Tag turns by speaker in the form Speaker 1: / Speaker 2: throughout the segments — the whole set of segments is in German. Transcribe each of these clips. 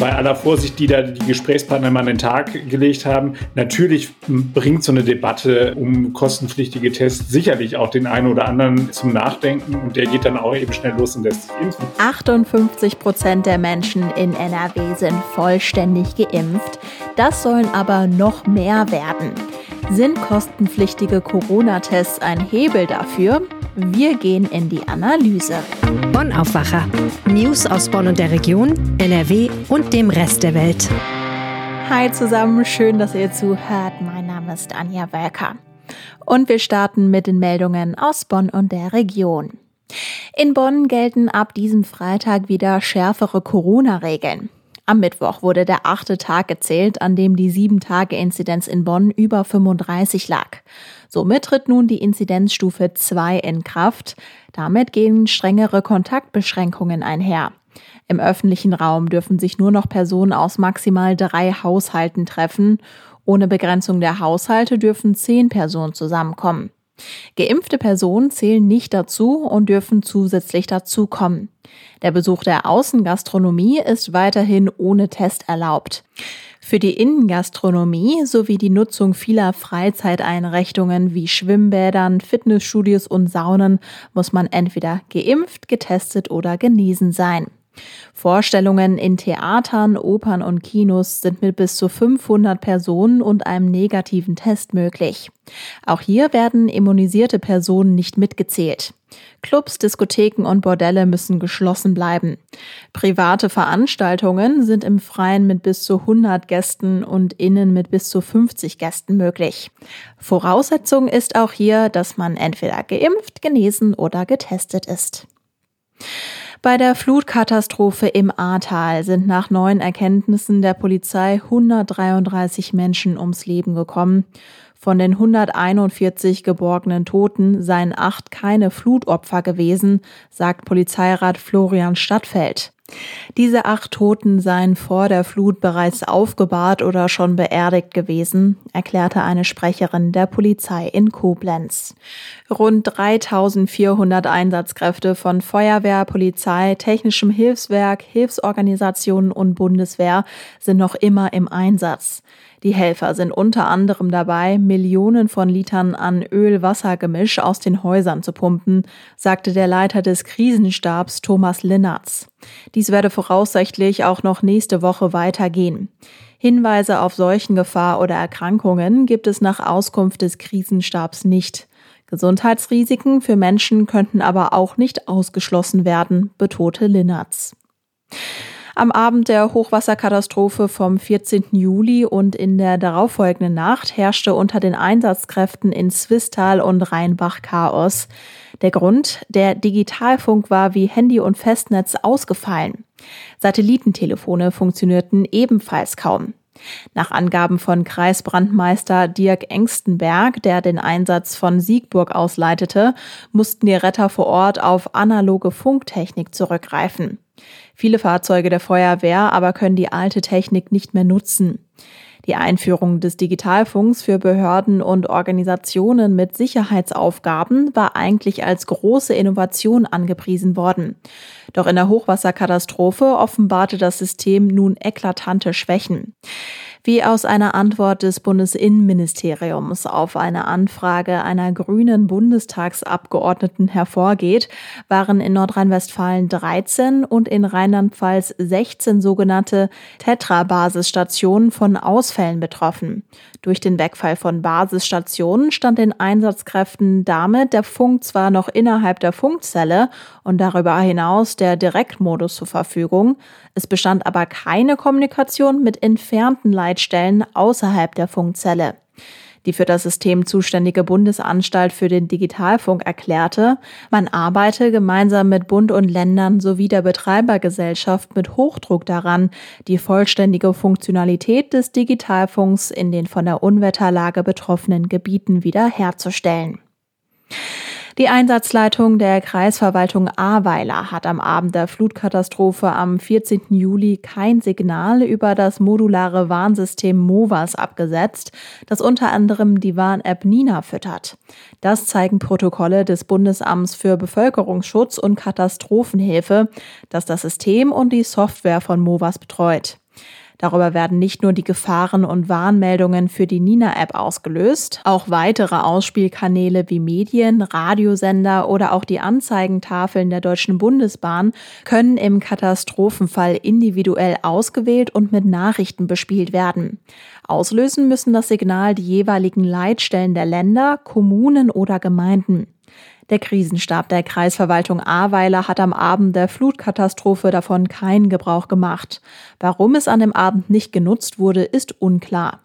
Speaker 1: bei aller Vorsicht, die da die Gesprächspartner mal an den Tag gelegt haben, natürlich bringt so eine Debatte um kostenpflichtige Tests sicherlich auch den einen oder anderen zum Nachdenken und der geht dann auch eben schnell los und lässt sich impfen.
Speaker 2: 58 Prozent der Menschen in NRW sind vollständig geimpft. Das sollen aber noch mehr werden. Sind kostenpflichtige Corona-Tests ein Hebel dafür? Wir gehen in die Analyse.
Speaker 3: Bonn Aufwacher. News aus Bonn und der Region, NRW und dem Rest der Welt.
Speaker 2: Hi zusammen, schön, dass ihr zuhört. Mein Name ist Anja Welker. Und wir starten mit den Meldungen aus Bonn und der Region. In Bonn gelten ab diesem Freitag wieder schärfere Corona-Regeln. Am Mittwoch wurde der achte Tag gezählt, an dem die 7-Tage-Inzidenz in Bonn über 35 lag. Somit tritt nun die Inzidenzstufe 2 in Kraft. Damit gehen strengere Kontaktbeschränkungen einher. Im öffentlichen Raum dürfen sich nur noch Personen aus maximal drei Haushalten treffen. Ohne Begrenzung der Haushalte dürfen zehn Personen zusammenkommen. Geimpfte Personen zählen nicht dazu und dürfen zusätzlich dazukommen. Der Besuch der Außengastronomie ist weiterhin ohne Test erlaubt. Für die Innengastronomie sowie die Nutzung vieler Freizeiteinrichtungen wie Schwimmbädern, Fitnessstudios und Saunen muss man entweder geimpft, getestet oder genesen sein. Vorstellungen in Theatern, Opern und Kinos sind mit bis zu 500 Personen und einem negativen Test möglich. Auch hier werden immunisierte Personen nicht mitgezählt. Clubs, Diskotheken und Bordelle müssen geschlossen bleiben. Private Veranstaltungen sind im Freien mit bis zu 100 Gästen und innen mit bis zu 50 Gästen möglich. Voraussetzung ist auch hier, dass man entweder geimpft, genesen oder getestet ist. Bei der Flutkatastrophe im Ahrtal sind nach neuen Erkenntnissen der Polizei 133 Menschen ums Leben gekommen. Von den 141 geborgenen Toten seien acht keine Flutopfer gewesen, sagt Polizeirat Florian Stadtfeld. Diese acht Toten seien vor der Flut bereits aufgebahrt oder schon beerdigt gewesen, erklärte eine Sprecherin der Polizei in Koblenz. Rund 3400 Einsatzkräfte von Feuerwehr, Polizei, technischem Hilfswerk, Hilfsorganisationen und Bundeswehr sind noch immer im Einsatz. Die Helfer sind unter anderem dabei, Millionen von Litern an Öl-Wasser-Gemisch aus den Häusern zu pumpen, sagte der Leiter des Krisenstabs Thomas Linnertz. Dies werde voraussichtlich auch noch nächste Woche weitergehen. Hinweise auf Seuchengefahr oder Erkrankungen gibt es nach Auskunft des Krisenstabs nicht. Gesundheitsrisiken für Menschen könnten aber auch nicht ausgeschlossen werden, betonte Linnertz. Am Abend der Hochwasserkatastrophe vom 14. Juli und in der darauffolgenden Nacht herrschte unter den Einsatzkräften in Zwistal und Rheinbach Chaos. Der Grund, der Digitalfunk war wie Handy und Festnetz ausgefallen. Satellitentelefone funktionierten ebenfalls kaum. Nach Angaben von Kreisbrandmeister Dirk Engstenberg, der den Einsatz von Siegburg ausleitete, mussten die Retter vor Ort auf analoge Funktechnik zurückgreifen. Viele Fahrzeuge der Feuerwehr aber können die alte Technik nicht mehr nutzen. Die Einführung des Digitalfunks für Behörden und Organisationen mit Sicherheitsaufgaben war eigentlich als große Innovation angepriesen worden. Doch in der Hochwasserkatastrophe offenbarte das System nun eklatante Schwächen. Wie aus einer Antwort des Bundesinnenministeriums auf eine Anfrage einer grünen Bundestagsabgeordneten hervorgeht, waren in Nordrhein-Westfalen 13 und in Rheinland-Pfalz 16 sogenannte Tetra-Basisstationen von Ausfällen betroffen. Durch den Wegfall von Basisstationen stand den Einsatzkräften damit der Funk zwar noch innerhalb der Funkzelle und darüber hinaus der Direktmodus zur Verfügung, es bestand aber keine Kommunikation mit entfernten Leitstellen außerhalb der Funkzelle. Die für das System zuständige Bundesanstalt für den Digitalfunk erklärte, man arbeite gemeinsam mit Bund und Ländern sowie der Betreibergesellschaft mit Hochdruck daran, die vollständige Funktionalität des Digitalfunks in den von der Unwetterlage betroffenen Gebieten wiederherzustellen. Die Einsatzleitung der Kreisverwaltung Ahrweiler hat am Abend der Flutkatastrophe am 14. Juli kein Signal über das modulare Warnsystem MOVAS abgesetzt, das unter anderem die Warn-App Nina füttert. Das zeigen Protokolle des Bundesamts für Bevölkerungsschutz und Katastrophenhilfe, das das System und die Software von MOVAS betreut. Darüber werden nicht nur die Gefahren- und Warnmeldungen für die Nina-App ausgelöst, auch weitere Ausspielkanäle wie Medien, Radiosender oder auch die Anzeigentafeln der Deutschen Bundesbahn können im Katastrophenfall individuell ausgewählt und mit Nachrichten bespielt werden. Auslösen müssen das Signal die jeweiligen Leitstellen der Länder, Kommunen oder Gemeinden. Der Krisenstab der Kreisverwaltung Ahrweiler hat am Abend der Flutkatastrophe davon keinen Gebrauch gemacht. Warum es an dem Abend nicht genutzt wurde, ist unklar.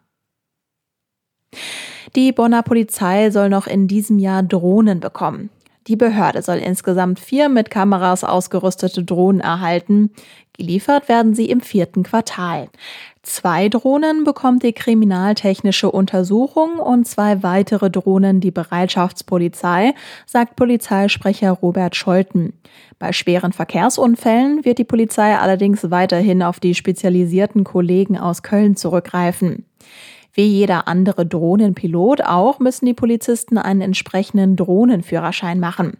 Speaker 2: Die Bonner Polizei soll noch in diesem Jahr Drohnen bekommen. Die Behörde soll insgesamt vier mit Kameras ausgerüstete Drohnen erhalten. Geliefert werden sie im vierten Quartal. Zwei Drohnen bekommt die Kriminaltechnische Untersuchung und zwei weitere Drohnen die Bereitschaftspolizei, sagt Polizeisprecher Robert Scholten. Bei schweren Verkehrsunfällen wird die Polizei allerdings weiterhin auf die spezialisierten Kollegen aus Köln zurückgreifen. Wie jeder andere Drohnenpilot auch müssen die Polizisten einen entsprechenden Drohnenführerschein machen.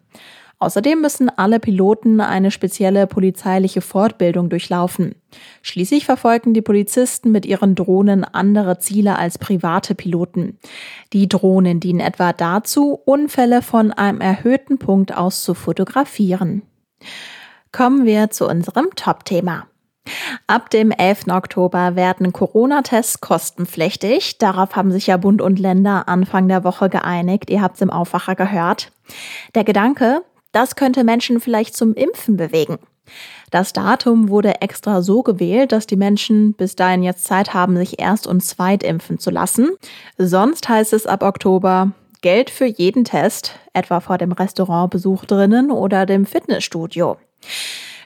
Speaker 2: Außerdem müssen alle Piloten eine spezielle polizeiliche Fortbildung durchlaufen. Schließlich verfolgen die Polizisten mit ihren Drohnen andere Ziele als private Piloten. Die Drohnen dienen etwa dazu, Unfälle von einem erhöhten Punkt aus zu fotografieren. Kommen wir zu unserem Top-Thema. Ab dem 11. Oktober werden Corona-Tests kostenpflichtig. Darauf haben sich ja Bund und Länder Anfang der Woche geeinigt. Ihr habt es im Aufwacher gehört. Der Gedanke, das könnte Menschen vielleicht zum Impfen bewegen. Das Datum wurde extra so gewählt, dass die Menschen bis dahin jetzt Zeit haben, sich erst und zweit impfen zu lassen. Sonst heißt es ab Oktober Geld für jeden Test, etwa vor dem Restaurantbesuch drinnen oder dem Fitnessstudio.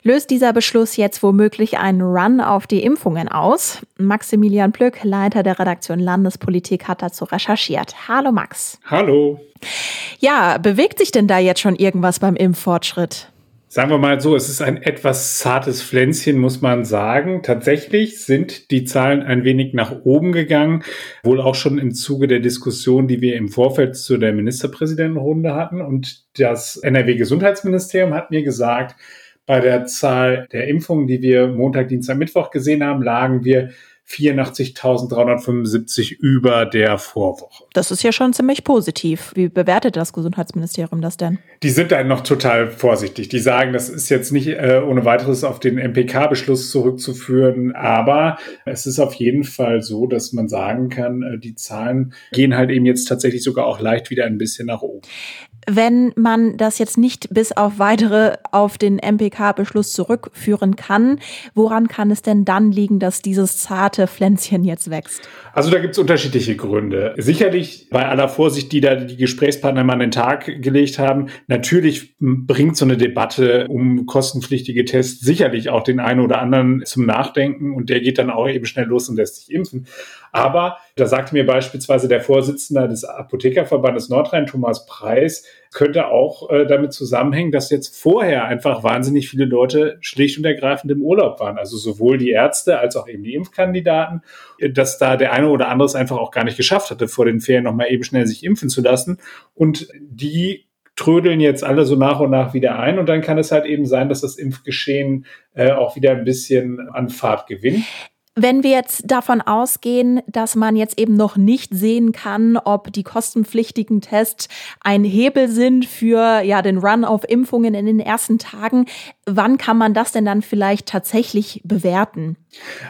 Speaker 2: Löst dieser Beschluss jetzt womöglich einen Run auf die Impfungen aus? Maximilian Plück, Leiter der Redaktion Landespolitik, hat dazu recherchiert. Hallo Max.
Speaker 1: Hallo.
Speaker 2: Ja, bewegt sich denn da jetzt schon irgendwas beim Impffortschritt?
Speaker 1: Sagen wir mal so, es ist ein etwas zartes Pflänzchen, muss man sagen. Tatsächlich sind die Zahlen ein wenig nach oben gegangen, wohl auch schon im Zuge der Diskussion, die wir im Vorfeld zu der Ministerpräsidentenrunde hatten. Und das NRW-Gesundheitsministerium hat mir gesagt, bei der Zahl der Impfungen, die wir Montag, Dienstag, Mittwoch gesehen haben, lagen wir 84.375 über der Vorwoche.
Speaker 2: Das ist ja schon ziemlich positiv. Wie bewertet das Gesundheitsministerium das denn?
Speaker 1: Die sind da noch total vorsichtig. Die sagen, das ist jetzt nicht äh, ohne weiteres auf den MPK-Beschluss zurückzuführen, aber es ist auf jeden Fall so, dass man sagen kann, äh, die Zahlen gehen halt eben jetzt tatsächlich sogar auch leicht wieder ein bisschen nach oben.
Speaker 2: Wenn man das jetzt nicht bis auf weitere auf den MPK-Beschluss zurückführen kann, woran kann es denn dann liegen, dass dieses zarte Pflänzchen jetzt wächst?
Speaker 1: Also da gibt es unterschiedliche Gründe. Sicherlich bei aller Vorsicht, die da die Gesprächspartner mal an den Tag gelegt haben, natürlich bringt so eine Debatte um kostenpflichtige Tests sicherlich auch den einen oder anderen zum Nachdenken und der geht dann auch eben schnell los und lässt sich impfen. Aber da sagte mir beispielsweise der Vorsitzende des Apothekerverbandes Nordrhein, Thomas Preis, könnte auch äh, damit zusammenhängen, dass jetzt vorher einfach wahnsinnig viele Leute schlicht und ergreifend im Urlaub waren. Also sowohl die Ärzte als auch eben die Impfkandidaten, dass da der eine oder andere es einfach auch gar nicht geschafft hatte, vor den Ferien nochmal eben schnell sich impfen zu lassen. Und die trödeln jetzt alle so nach und nach wieder ein und dann kann es halt eben sein, dass das Impfgeschehen äh, auch wieder ein bisschen an Fahrt gewinnt.
Speaker 2: Wenn wir jetzt davon ausgehen, dass man jetzt eben noch nicht sehen kann, ob die kostenpflichtigen Tests ein Hebel sind für ja den Run auf Impfungen in den ersten Tagen, wann kann man das denn dann vielleicht tatsächlich bewerten?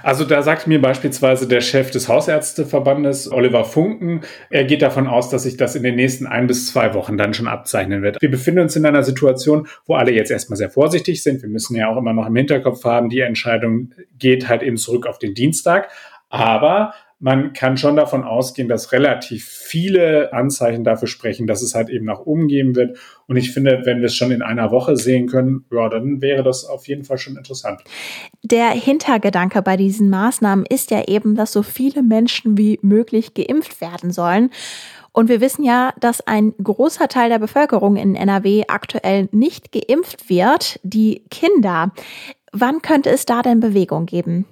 Speaker 1: Also da sagt mir beispielsweise der Chef des Hausärzteverbandes, Oliver Funken, er geht davon aus, dass sich das in den nächsten ein bis zwei Wochen dann schon abzeichnen wird. Wir befinden uns in einer Situation, wo alle jetzt erstmal sehr vorsichtig sind. Wir müssen ja auch immer noch im Hinterkopf haben, die Entscheidung geht halt eben zurück auf den Dienstag. Aber man kann schon davon ausgehen, dass relativ viele Anzeichen dafür sprechen, dass es halt eben nach oben gehen wird. Und ich finde, wenn wir es schon in einer Woche sehen können, ja, dann wäre das auf jeden Fall schon interessant.
Speaker 2: Der Hintergedanke bei diesen Maßnahmen ist ja eben, dass so viele Menschen wie möglich geimpft werden sollen. Und wir wissen ja, dass ein großer Teil der Bevölkerung in NRW aktuell nicht geimpft wird, die Kinder. Wann könnte es da denn Bewegung geben?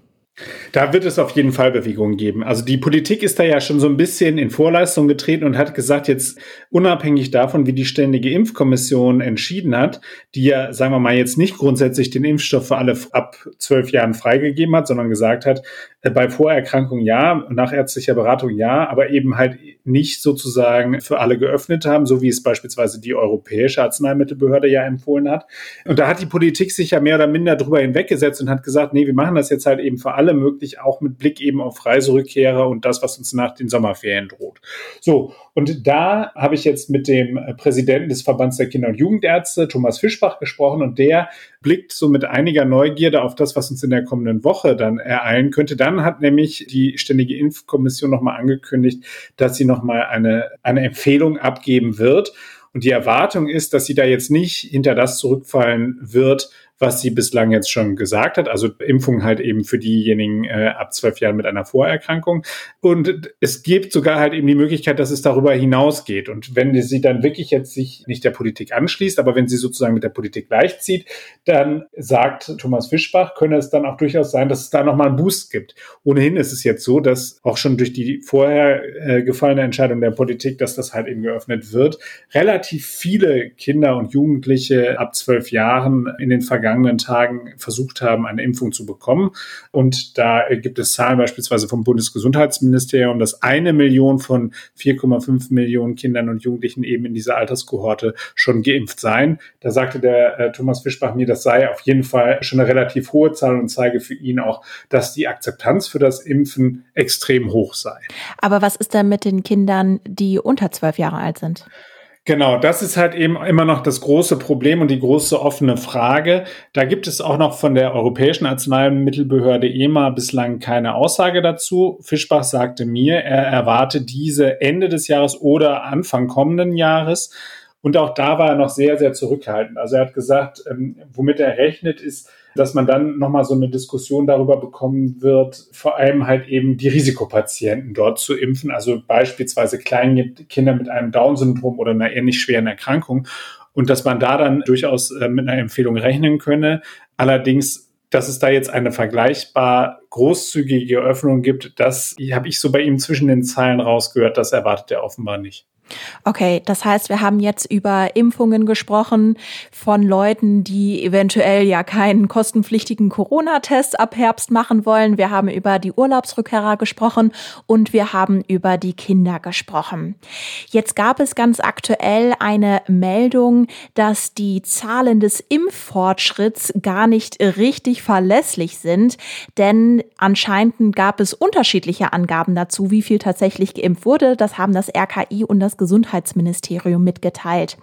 Speaker 1: Da wird es auf jeden Fall Bewegungen geben. Also die Politik ist da ja schon so ein bisschen in Vorleistung getreten und hat gesagt, jetzt unabhängig davon, wie die Ständige Impfkommission entschieden hat, die ja, sagen wir mal, jetzt nicht grundsätzlich den Impfstoff für alle ab zwölf Jahren freigegeben hat, sondern gesagt hat, bei Vorerkrankung ja, nach ärztlicher Beratung ja, aber eben halt nicht sozusagen für alle geöffnet haben, so wie es beispielsweise die Europäische Arzneimittelbehörde ja empfohlen hat. Und da hat die Politik sich ja mehr oder minder drüber hinweggesetzt und hat gesagt, nee, wir machen das jetzt halt eben für alle möglich, auch mit Blick eben auf Reiserückkehrer und das, was uns nach den Sommerferien droht. So, und da habe ich jetzt mit dem Präsidenten des Verbands der Kinder- und Jugendärzte, Thomas Fischbach, gesprochen und der blickt so mit einiger Neugierde auf das, was uns in der kommenden Woche dann ereilen könnte. Dann hat nämlich die Ständige Impfkommission nochmal angekündigt, dass sie nochmal eine, eine Empfehlung abgeben wird. Und die Erwartung ist, dass sie da jetzt nicht hinter das zurückfallen wird, was sie bislang jetzt schon gesagt hat. Also Impfung halt eben für diejenigen äh, ab zwölf Jahren mit einer Vorerkrankung. Und es gibt sogar halt eben die Möglichkeit, dass es darüber hinausgeht. Und wenn sie dann wirklich jetzt sich nicht der Politik anschließt, aber wenn sie sozusagen mit der Politik gleichzieht, dann sagt Thomas Fischbach, könne es dann auch durchaus sein, dass es da nochmal einen Boost gibt. Ohnehin ist es jetzt so, dass auch schon durch die vorher äh, gefallene Entscheidung der Politik, dass das halt eben geöffnet wird, relativ viele Kinder und Jugendliche ab zwölf Jahren in den vergangenen vergangenen Tagen versucht haben, eine Impfung zu bekommen. Und da gibt es Zahlen beispielsweise vom Bundesgesundheitsministerium, dass eine Million von 4,5 Millionen Kindern und Jugendlichen eben in dieser Alterskohorte schon geimpft seien. Da sagte der äh, Thomas Fischbach mir, das sei auf jeden Fall schon eine relativ hohe Zahl und zeige für ihn auch, dass die Akzeptanz für das Impfen extrem hoch sei.
Speaker 2: Aber was ist denn mit den Kindern, die unter zwölf Jahre alt sind?
Speaker 1: Genau, das ist halt eben immer noch das große Problem und die große offene Frage. Da gibt es auch noch von der Europäischen Arzneimittelbehörde EMA bislang keine Aussage dazu. Fischbach sagte mir, er erwarte diese Ende des Jahres oder Anfang kommenden Jahres. Und auch da war er noch sehr, sehr zurückhaltend. Also er hat gesagt, ähm, womit er rechnet, ist, dass man dann nochmal so eine Diskussion darüber bekommen wird, vor allem halt eben die Risikopatienten dort zu impfen, also beispielsweise kleine Kinder mit einem Down-Syndrom oder einer ähnlich schweren Erkrankung. Und dass man da dann durchaus äh, mit einer Empfehlung rechnen könne. Allerdings dass es da jetzt eine vergleichbar großzügige Öffnung gibt, das habe ich so bei ihm zwischen den Zeilen rausgehört, das erwartet er offenbar nicht.
Speaker 2: Okay, das heißt, wir haben jetzt über Impfungen gesprochen von Leuten, die eventuell ja keinen kostenpflichtigen Corona-Test ab Herbst machen wollen. Wir haben über die Urlaubsrückkehrer gesprochen und wir haben über die Kinder gesprochen. Jetzt gab es ganz aktuell eine Meldung, dass die Zahlen des Impffortschritts gar nicht richtig verlässlich sind, denn anscheinend gab es unterschiedliche Angaben dazu, wie viel tatsächlich geimpft wurde. Das haben das RKI und das Gesundheitsministerium mitgeteilt.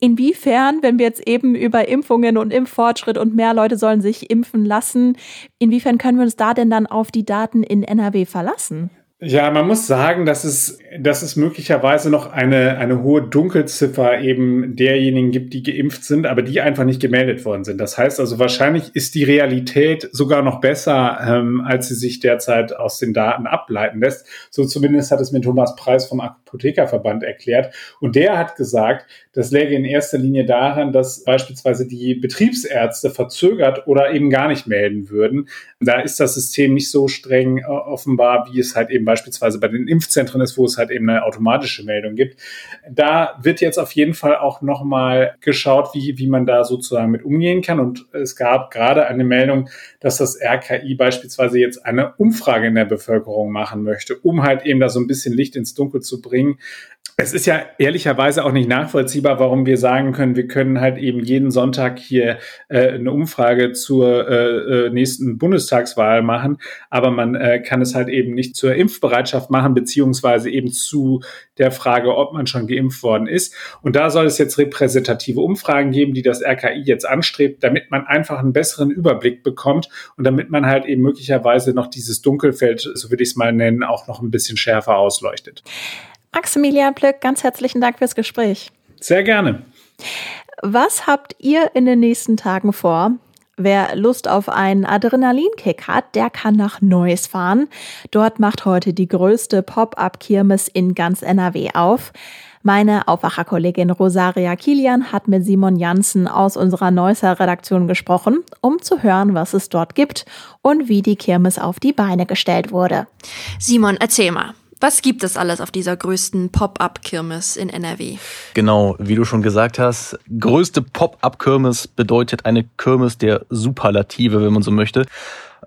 Speaker 2: Inwiefern, wenn wir jetzt eben über Impfungen und Impffortschritt und mehr Leute sollen sich impfen lassen, inwiefern können wir uns da denn dann auf die Daten in NRW verlassen?
Speaker 1: Ja, man muss sagen, dass es, dass es möglicherweise noch eine, eine hohe Dunkelziffer eben derjenigen gibt, die geimpft sind, aber die einfach nicht gemeldet worden sind. Das heißt also, wahrscheinlich ist die Realität sogar noch besser, ähm, als sie sich derzeit aus den Daten ableiten lässt. So zumindest hat es mir Thomas Preis vom Apothekerverband erklärt. Und der hat gesagt, das läge in erster Linie daran, dass beispielsweise die Betriebsärzte verzögert oder eben gar nicht melden würden. Da ist das System nicht so streng äh, offenbar, wie es halt eben beispielsweise bei den Impfzentren ist, wo es halt eben eine automatische Meldung gibt. Da wird jetzt auf jeden Fall auch nochmal geschaut, wie, wie man da sozusagen mit umgehen kann. Und es gab gerade eine Meldung, dass das RKI beispielsweise jetzt eine Umfrage in der Bevölkerung machen möchte, um halt eben da so ein bisschen Licht ins Dunkel zu bringen, es ist ja ehrlicherweise auch nicht nachvollziehbar, warum wir sagen können, wir können halt eben jeden Sonntag hier äh, eine Umfrage zur äh, äh, nächsten Bundestagswahl machen, aber man äh, kann es halt eben nicht zur Impfbereitschaft machen, beziehungsweise eben zu der Frage, ob man schon geimpft worden ist. Und da soll es jetzt repräsentative Umfragen geben, die das RKI jetzt anstrebt, damit man einfach einen besseren Überblick bekommt und damit man halt eben möglicherweise noch dieses Dunkelfeld, so würde ich es mal nennen, auch noch ein bisschen schärfer ausleuchtet.
Speaker 2: Maximilian Plück, ganz herzlichen Dank fürs Gespräch.
Speaker 1: Sehr gerne.
Speaker 2: Was habt ihr in den nächsten Tagen vor? Wer Lust auf einen Adrenalinkick hat, der kann nach Neuss fahren. Dort macht heute die größte Pop-up-Kirmes in ganz NRW auf. Meine Aufwacherkollegin Rosaria Kilian hat mit Simon Janssen aus unserer Neusser Redaktion gesprochen, um zu hören, was es dort gibt und wie die Kirmes auf die Beine gestellt wurde.
Speaker 4: Simon, erzähl mal. Was gibt es alles auf dieser größten Pop-up-Kirmes in NRW?
Speaker 5: Genau, wie du schon gesagt hast, größte Pop-up-Kirmes bedeutet eine Kirmes der Superlative, wenn man so möchte.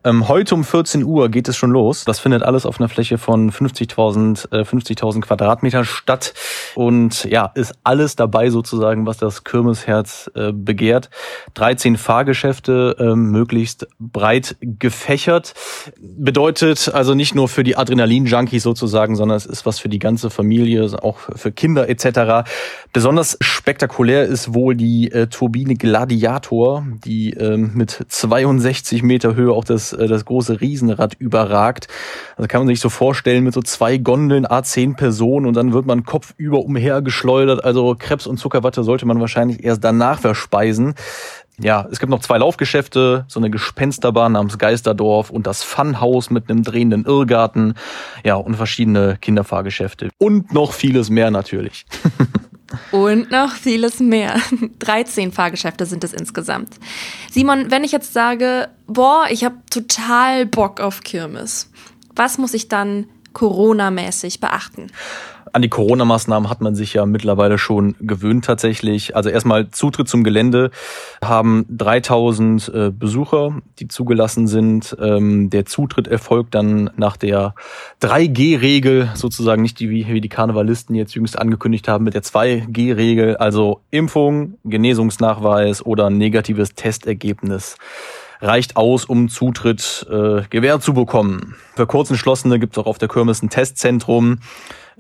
Speaker 5: Ähm, heute um 14 Uhr geht es schon los. Das findet alles auf einer Fläche von 50.000 äh, 50.000 Quadratmeter statt und ja, ist alles dabei sozusagen, was das Kirmesherz äh, begehrt. 13 Fahrgeschäfte, äh, möglichst breit gefächert. Bedeutet also nicht nur für die Adrenalin-Junkies sozusagen, sondern es ist was für die ganze Familie, auch für Kinder etc. Besonders spektakulär ist wohl die äh, Turbine Gladiator, die äh, mit 62 Meter Höhe auch das äh, das, große Riesenrad überragt. Also kann man sich so vorstellen mit so zwei Gondeln, A10 Personen und dann wird man kopfüber umhergeschleudert. Also Krebs und Zuckerwatte sollte man wahrscheinlich erst danach verspeisen. Ja, es gibt noch zwei Laufgeschäfte, so eine Gespensterbahn namens Geisterdorf und das Funhaus mit einem drehenden Irrgarten. Ja, und verschiedene Kinderfahrgeschäfte. Und noch vieles mehr natürlich.
Speaker 4: Und noch vieles mehr. 13 Fahrgeschäfte sind es insgesamt. Simon, wenn ich jetzt sage, boah, ich habe total Bock auf Kirmes, was muss ich dann Corona-mäßig beachten?
Speaker 5: An die Corona-Maßnahmen hat man sich ja mittlerweile schon gewöhnt tatsächlich. Also erstmal Zutritt zum Gelände haben 3000 äh, Besucher, die zugelassen sind. Ähm, der Zutritt erfolgt dann nach der 3G-Regel, sozusagen nicht die, wie die Karnevalisten jetzt jüngst angekündigt haben, mit der 2G-Regel, also Impfung, Genesungsnachweis oder negatives Testergebnis reicht aus, um Zutritt äh, gewährt zu bekommen. Für Kurzentschlossene gibt es auch auf der Kirmes ein Testzentrum.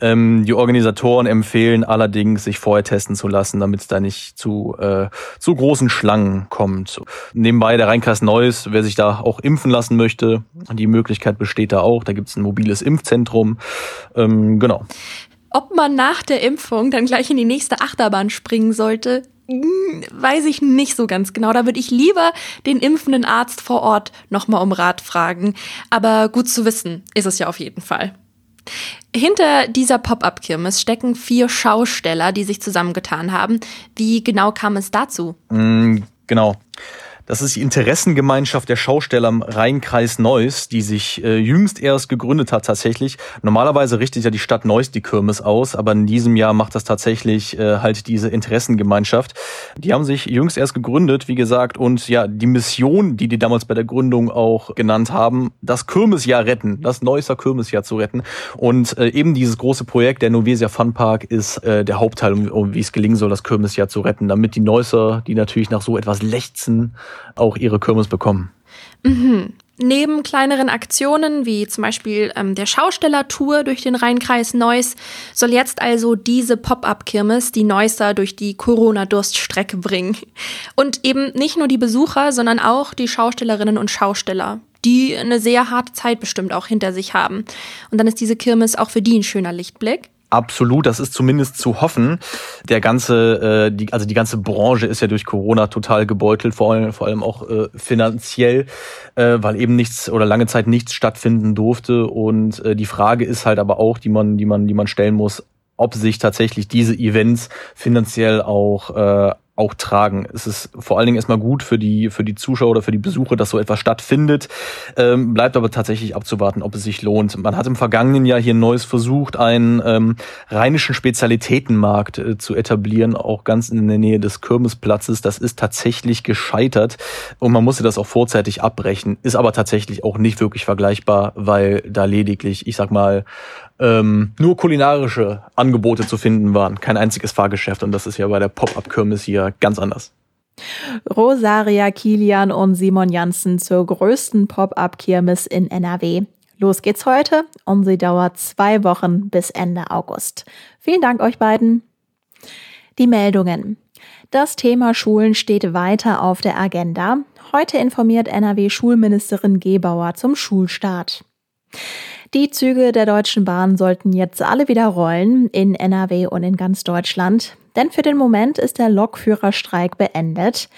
Speaker 5: Ähm, die Organisatoren empfehlen allerdings, sich vorher testen zu lassen, damit es da nicht zu, äh, zu großen Schlangen kommt. Nebenbei der Rheinkreis Neuss, wer sich da auch impfen lassen möchte, die Möglichkeit besteht da auch. Da gibt es ein mobiles Impfzentrum. Ähm, genau.
Speaker 4: Ob man nach der Impfung dann gleich in die nächste Achterbahn springen sollte, hm, weiß ich nicht so ganz genau. Da würde ich lieber den impfenden Arzt vor Ort nochmal um Rat fragen. Aber gut zu wissen ist es ja auf jeden Fall. Hinter dieser Pop-up-Kirmes stecken vier Schausteller, die sich zusammengetan haben. Wie genau kam es dazu?
Speaker 5: Mm, genau. Das ist die Interessengemeinschaft der Schausteller im Rheinkreis Neuss, die sich äh, jüngst erst gegründet hat tatsächlich. Normalerweise richtet ja die Stadt Neuss die Kirmes aus, aber in diesem Jahr macht das tatsächlich äh, halt diese Interessengemeinschaft. Die haben sich jüngst erst gegründet, wie gesagt, und ja, die Mission, die die damals bei der Gründung auch genannt haben, das Kirmesjahr retten, das Neusser Kirmesjahr zu retten. Und äh, eben dieses große Projekt, der Novesia Fun Park, ist äh, der Hauptteil, um, um wie es gelingen soll, das Kirmesjahr zu retten, damit die Neusser, die natürlich nach so etwas lechzen, auch ihre Kirmes bekommen.
Speaker 4: Mhm. Neben kleineren Aktionen wie zum Beispiel ähm, der Schaustellertour durch den Rheinkreis Neuss soll jetzt also diese Pop-up-Kirmes die Neusser durch die Corona-Durststrecke bringen. Und eben nicht nur die Besucher, sondern auch die Schaustellerinnen und Schausteller, die eine sehr harte Zeit bestimmt auch hinter sich haben. Und dann ist diese Kirmes auch für die ein schöner Lichtblick.
Speaker 5: Absolut, das ist zumindest zu hoffen. Der ganze, äh, die, also die ganze Branche ist ja durch Corona total gebeutelt, vor allem, vor allem auch äh, finanziell, äh, weil eben nichts oder lange Zeit nichts stattfinden durfte. Und äh, die Frage ist halt aber auch, die man, die man, die man stellen muss, ob sich tatsächlich diese Events finanziell auch äh, auch tragen. Es ist vor allen Dingen erstmal gut für die, für die Zuschauer oder für die Besucher, dass so etwas stattfindet. Ähm, bleibt aber tatsächlich abzuwarten, ob es sich lohnt. Man hat im vergangenen Jahr hier Neues versucht, einen ähm, rheinischen Spezialitätenmarkt äh, zu etablieren, auch ganz in der Nähe des Kirmesplatzes. Das ist tatsächlich gescheitert und man musste das auch vorzeitig abbrechen. Ist aber tatsächlich auch nicht wirklich vergleichbar, weil da lediglich, ich sag mal, ähm, nur kulinarische Angebote zu finden waren. Kein einziges Fahrgeschäft und das ist ja bei der Pop-Up-Kirmes hier ganz anders.
Speaker 2: Rosaria Kilian und Simon Janssen zur größten Pop-Up-Kirmes in NRW. Los geht's heute und sie dauert zwei Wochen bis Ende August. Vielen Dank euch beiden. Die Meldungen. Das Thema Schulen steht weiter auf der Agenda. Heute informiert NRW-Schulministerin Gebauer zum Schulstart. Die Züge der Deutschen Bahn sollten jetzt alle wieder rollen in NRW und in ganz Deutschland. Denn für den Moment ist der Lokführerstreik beendet.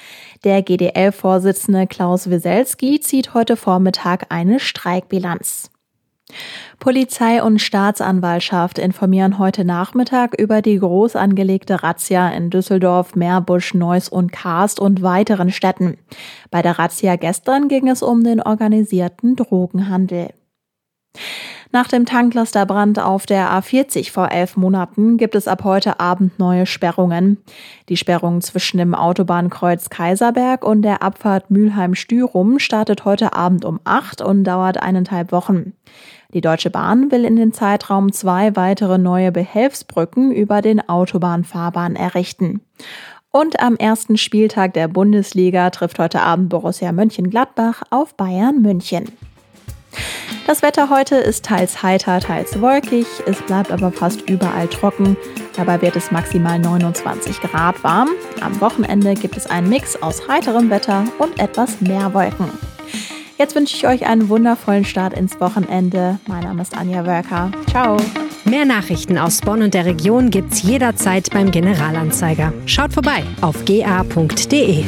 Speaker 2: Der GDL-Vorsitzende Klaus Wieselski zieht heute Vormittag eine Streikbilanz. Polizei und Staatsanwaltschaft informieren heute Nachmittag über die groß angelegte Razzia in Düsseldorf, Meerbusch, Neuss und Karst und weiteren Städten. Bei der Razzia gestern ging es um den organisierten Drogenhandel. Nach dem Tanklasterbrand auf der A40 vor elf Monaten gibt es ab heute Abend neue Sperrungen. Die Sperrung zwischen dem Autobahnkreuz Kaiserberg und der Abfahrt Mülheim-Stürum startet heute Abend um acht und dauert eineinhalb Wochen. Die Deutsche Bahn will in den Zeitraum zwei weitere neue Behelfsbrücken über den Autobahnfahrbahn errichten. Und am ersten Spieltag der Bundesliga trifft heute Abend Borussia Mönchengladbach auf Bayern München. Das Wetter heute ist teils heiter, teils wolkig. Es bleibt aber fast überall trocken. Dabei wird es maximal 29 Grad warm. Am Wochenende gibt es einen Mix aus heiterem Wetter und etwas mehr Wolken. Jetzt wünsche ich euch einen wundervollen Start ins Wochenende. Mein Name ist Anja Wörker. Ciao.
Speaker 3: Mehr Nachrichten aus Bonn und der Region gibt's jederzeit beim Generalanzeiger. Schaut vorbei auf ga.de.